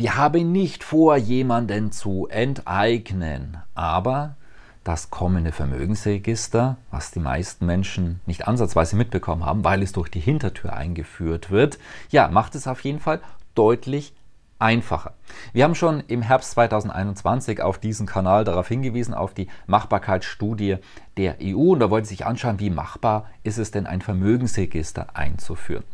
Wir haben nicht vor, jemanden zu enteignen, aber das kommende Vermögensregister, was die meisten Menschen nicht ansatzweise mitbekommen haben, weil es durch die Hintertür eingeführt wird, ja, macht es auf jeden Fall deutlich einfacher. Wir haben schon im Herbst 2021 auf diesem Kanal darauf hingewiesen, auf die Machbarkeitsstudie der EU und da wollte sich anschauen, wie machbar ist es denn, ein Vermögensregister einzuführen.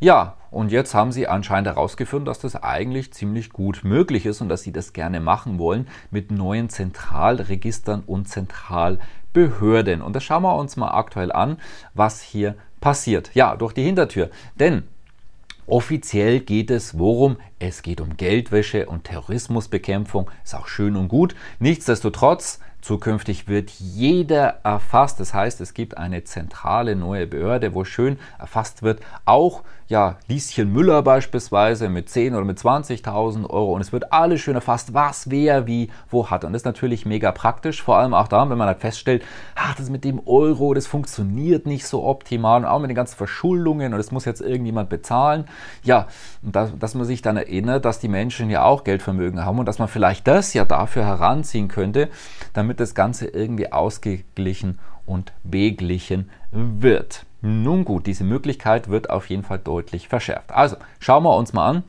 Ja, und jetzt haben sie anscheinend herausgefunden, dass das eigentlich ziemlich gut möglich ist und dass sie das gerne machen wollen mit neuen Zentralregistern und Zentralbehörden. Und das schauen wir uns mal aktuell an, was hier passiert. Ja, durch die Hintertür. Denn Offiziell geht es worum? Es geht um Geldwäsche und Terrorismusbekämpfung. Ist auch schön und gut. Nichtsdestotrotz Zukünftig wird jeder erfasst. Das heißt, es gibt eine zentrale neue Behörde, wo schön erfasst wird. Auch ja, Lieschen Müller beispielsweise mit 10 oder mit 20.000 Euro. Und es wird alles schön erfasst, was wer wie wo hat. Und das ist natürlich mega praktisch. Vor allem auch da, wenn man halt feststellt, ach, das mit dem Euro, das funktioniert nicht so optimal. Und auch mit den ganzen Verschuldungen und das muss jetzt irgendjemand bezahlen. Ja, und das, dass man sich dann erinnert, dass die Menschen ja auch Geldvermögen haben und dass man vielleicht das ja dafür heranziehen könnte, damit das Ganze irgendwie ausgeglichen und beglichen wird. Nun gut, diese Möglichkeit wird auf jeden Fall deutlich verschärft. Also schauen wir uns mal an,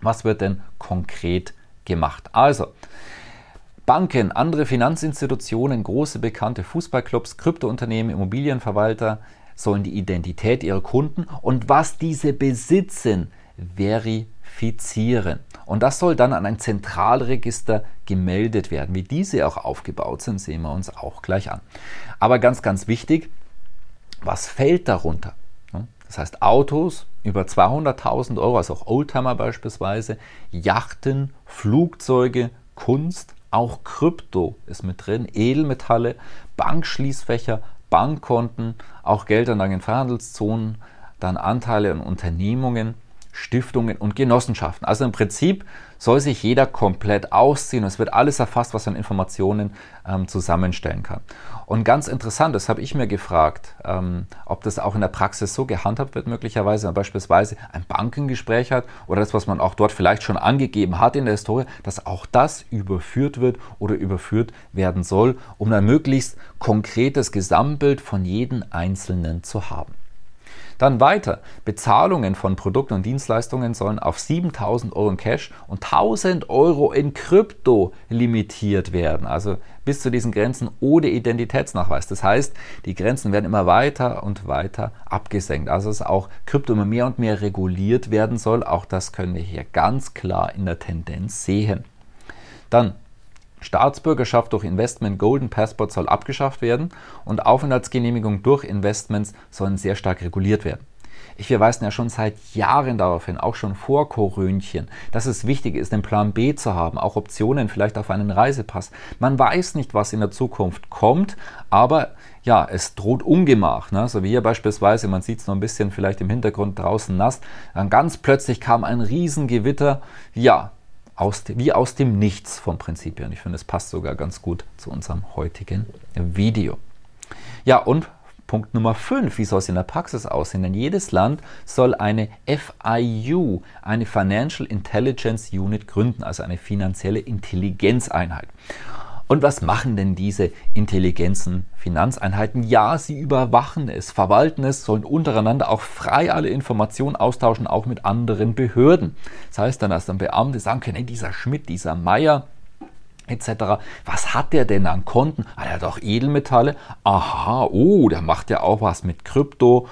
was wird denn konkret gemacht. Also Banken, andere Finanzinstitutionen, große bekannte Fußballclubs, Kryptounternehmen, Immobilienverwalter sollen die Identität ihrer Kunden und was diese besitzen verifizieren. Und das soll dann an ein Zentralregister gemeldet werden. Wie diese auch aufgebaut sind, sehen wir uns auch gleich an. Aber ganz, ganz wichtig, was fällt darunter? Das heißt Autos über 200.000 Euro, also auch Oldtimer beispielsweise, Yachten, Flugzeuge, Kunst, auch Krypto ist mit drin, Edelmetalle, Bankschließfächer, Bankkonten, auch Geldanlagen in Freihandelszonen, dann Anteile an Unternehmungen, Stiftungen und Genossenschaften. Also im Prinzip soll sich jeder komplett ausziehen und es wird alles erfasst, was man Informationen ähm, zusammenstellen kann. Und ganz interessant, das habe ich mir gefragt, ähm, ob das auch in der Praxis so gehandhabt wird, möglicherweise, wenn man beispielsweise ein Bankengespräch hat oder das, was man auch dort vielleicht schon angegeben hat in der Historie, dass auch das überführt wird oder überführt werden soll, um ein möglichst konkretes Gesamtbild von jedem Einzelnen zu haben. Dann weiter. Bezahlungen von Produkten und Dienstleistungen sollen auf 7000 Euro in Cash und 1000 Euro in Krypto limitiert werden. Also bis zu diesen Grenzen ohne Identitätsnachweis. Das heißt, die Grenzen werden immer weiter und weiter abgesenkt. Also dass auch Krypto immer mehr und mehr reguliert werden soll. Auch das können wir hier ganz klar in der Tendenz sehen. Dann Staatsbürgerschaft durch Investment Golden Passport soll abgeschafft werden und Aufenthaltsgenehmigung durch Investments sollen sehr stark reguliert werden. Ich verweise ja schon seit Jahren darauf hin, auch schon vor Korönchen, dass es wichtig ist, den Plan B zu haben, auch Optionen vielleicht auf einen Reisepass. Man weiß nicht, was in der Zukunft kommt, aber ja, es droht Ungemach. Ne? So wie hier beispielsweise, man sieht es noch ein bisschen vielleicht im Hintergrund draußen nass. Dann ganz plötzlich kam ein Riesengewitter. Ja, aus, wie aus dem Nichts vom Prinzip her. Und ich finde, es passt sogar ganz gut zu unserem heutigen Video. Ja, und Punkt Nummer 5, wie soll es in der Praxis aussehen? Denn jedes Land soll eine FIU, eine Financial Intelligence Unit gründen, also eine finanzielle Intelligenzeinheit. Und was machen denn diese Intelligenzen, Finanzeinheiten? Ja, sie überwachen es, verwalten es, sollen untereinander auch frei alle Informationen austauschen, auch mit anderen Behörden. Das heißt dann, dass dann Beamte sagen können, hey, dieser Schmidt, dieser Meier, etc. Was hat der denn an Konten? Ah, er hat auch Edelmetalle. Aha, oh, der macht ja auch was mit Krypto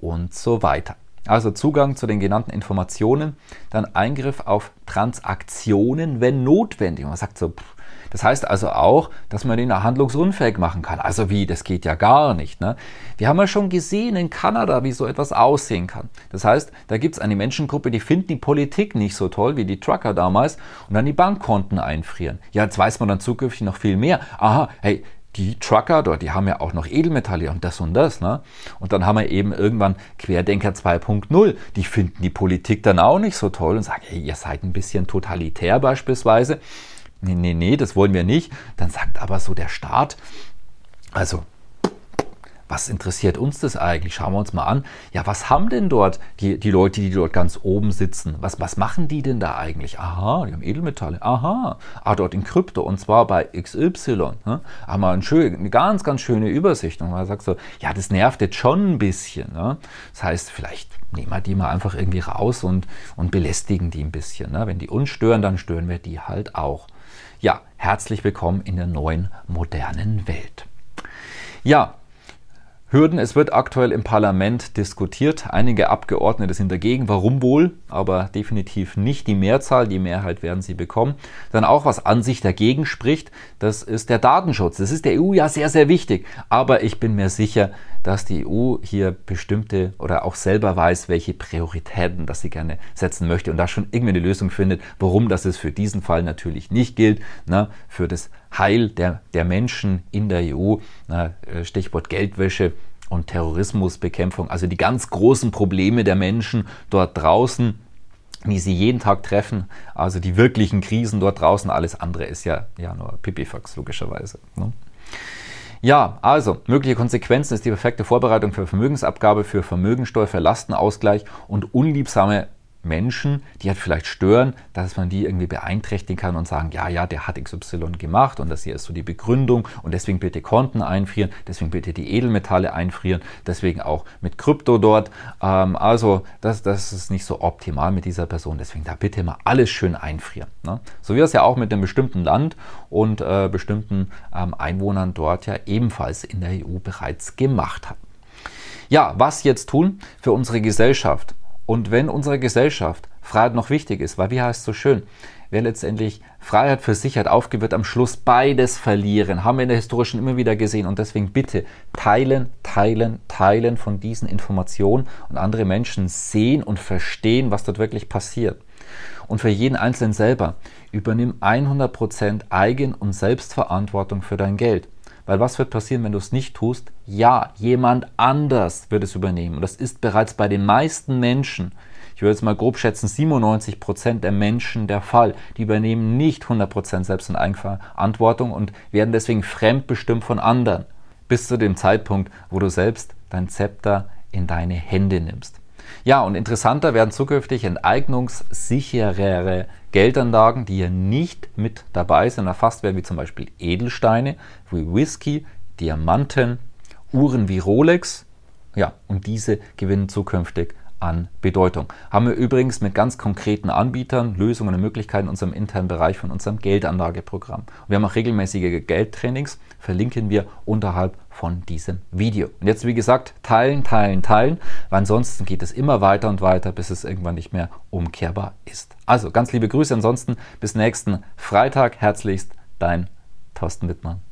und so weiter. Also Zugang zu den genannten Informationen, dann Eingriff auf Transaktionen, wenn notwendig. Man sagt so, pff, Das heißt also auch, dass man ihn handlungsunfähig machen kann. Also wie, das geht ja gar nicht. Ne? Wir haben ja schon gesehen in Kanada, wie so etwas aussehen kann. Das heißt, da gibt es eine Menschengruppe, die finden die Politik nicht so toll wie die Trucker damals und dann die Bankkonten einfrieren. Ja, jetzt weiß man dann zukünftig noch viel mehr. Aha, hey, die Trucker dort, die haben ja auch noch Edelmetalle und das und das. Ne? Und dann haben wir eben irgendwann Querdenker 2.0. Die finden die Politik dann auch nicht so toll und sagen, hey, ihr seid ein bisschen totalitär beispielsweise. Nee, nee, nee, das wollen wir nicht. Dann sagt aber so der Staat, also was interessiert uns das eigentlich? Schauen wir uns mal an. Ja, was haben denn dort die, die Leute, die dort ganz oben sitzen? Was, was machen die denn da eigentlich? Aha, die haben Edelmetalle. Aha, ah, dort in Krypto und zwar bei XY. Ne? Haben wir ein schön, eine ganz, ganz schöne Übersicht. Und man sagt so, ja, das nervt jetzt schon ein bisschen. Ne? Das heißt, vielleicht nehmen wir die mal einfach irgendwie raus und, und belästigen die ein bisschen. Ne? Wenn die uns stören, dann stören wir die halt auch. Ja, herzlich willkommen in der neuen modernen Welt. Ja, Hürden. Es wird aktuell im Parlament diskutiert. Einige Abgeordnete sind dagegen. Warum wohl? Aber definitiv nicht die Mehrzahl. Die Mehrheit werden sie bekommen. Dann auch, was an sich dagegen spricht, das ist der Datenschutz. Das ist der EU ja sehr, sehr wichtig. Aber ich bin mir sicher, dass die EU hier bestimmte oder auch selber weiß, welche Prioritäten das sie gerne setzen möchte und da schon irgendwie eine Lösung findet, warum das es für diesen Fall natürlich nicht gilt. Na, für das Heil der, der Menschen in der EU, na, äh, Stichwort Geldwäsche und Terrorismusbekämpfung, also die ganz großen Probleme der Menschen dort draußen, die sie jeden Tag treffen, also die wirklichen Krisen dort draußen, alles andere ist ja, ja nur Pipifax logischerweise. Ne? Ja, also mögliche Konsequenzen ist die perfekte Vorbereitung für Vermögensabgabe, für Vermögensteuer, für Lastenausgleich und unliebsame Menschen, die halt vielleicht stören, dass man die irgendwie beeinträchtigen kann und sagen, ja, ja, der hat XY gemacht und das hier ist so die Begründung und deswegen bitte Konten einfrieren, deswegen bitte die Edelmetalle einfrieren, deswegen auch mit Krypto dort. Ähm, also das, das ist nicht so optimal mit dieser Person, deswegen da bitte mal alles schön einfrieren. Ne? So wie das ja auch mit einem bestimmten Land und äh, bestimmten ähm, Einwohnern dort ja ebenfalls in der EU bereits gemacht hat. Ja, was jetzt tun für unsere Gesellschaft? Und wenn unsere Gesellschaft Freiheit noch wichtig ist, weil wie heißt es so schön, wer letztendlich Freiheit für Sicherheit aufgibt, am Schluss beides verlieren, haben wir in der historischen immer wieder gesehen. Und deswegen bitte teilen, teilen, teilen von diesen Informationen und andere Menschen sehen und verstehen, was dort wirklich passiert. Und für jeden Einzelnen selber übernimm 100% Eigen- und Selbstverantwortung für dein Geld. Weil was wird passieren, wenn du es nicht tust? Ja, jemand anders wird es übernehmen. Und das ist bereits bei den meisten Menschen, ich würde jetzt mal grob schätzen, 97 Prozent der Menschen der Fall. Die übernehmen nicht 100 Prozent selbst in Eigenverantwortung und werden deswegen fremdbestimmt von anderen. Bis zu dem Zeitpunkt, wo du selbst dein Zepter in deine Hände nimmst. Ja, und interessanter werden zukünftig enteignungssicherere Geldanlagen, die hier nicht mit dabei sind, erfasst werden, wie zum Beispiel Edelsteine, wie Whisky, Diamanten, Uhren wie Rolex. Ja, und diese gewinnen zukünftig an Bedeutung. Haben wir übrigens mit ganz konkreten Anbietern Lösungen und Möglichkeiten in unserem internen Bereich von unserem Geldanlageprogramm. wir haben auch regelmäßige Geldtrainings, verlinken wir unterhalb von diesem Video. Und jetzt, wie gesagt, teilen, teilen, teilen, weil ansonsten geht es immer weiter und weiter, bis es irgendwann nicht mehr umkehrbar ist. Also ganz liebe Grüße, ansonsten bis nächsten Freitag. Herzlichst, dein Thorsten Wittmann.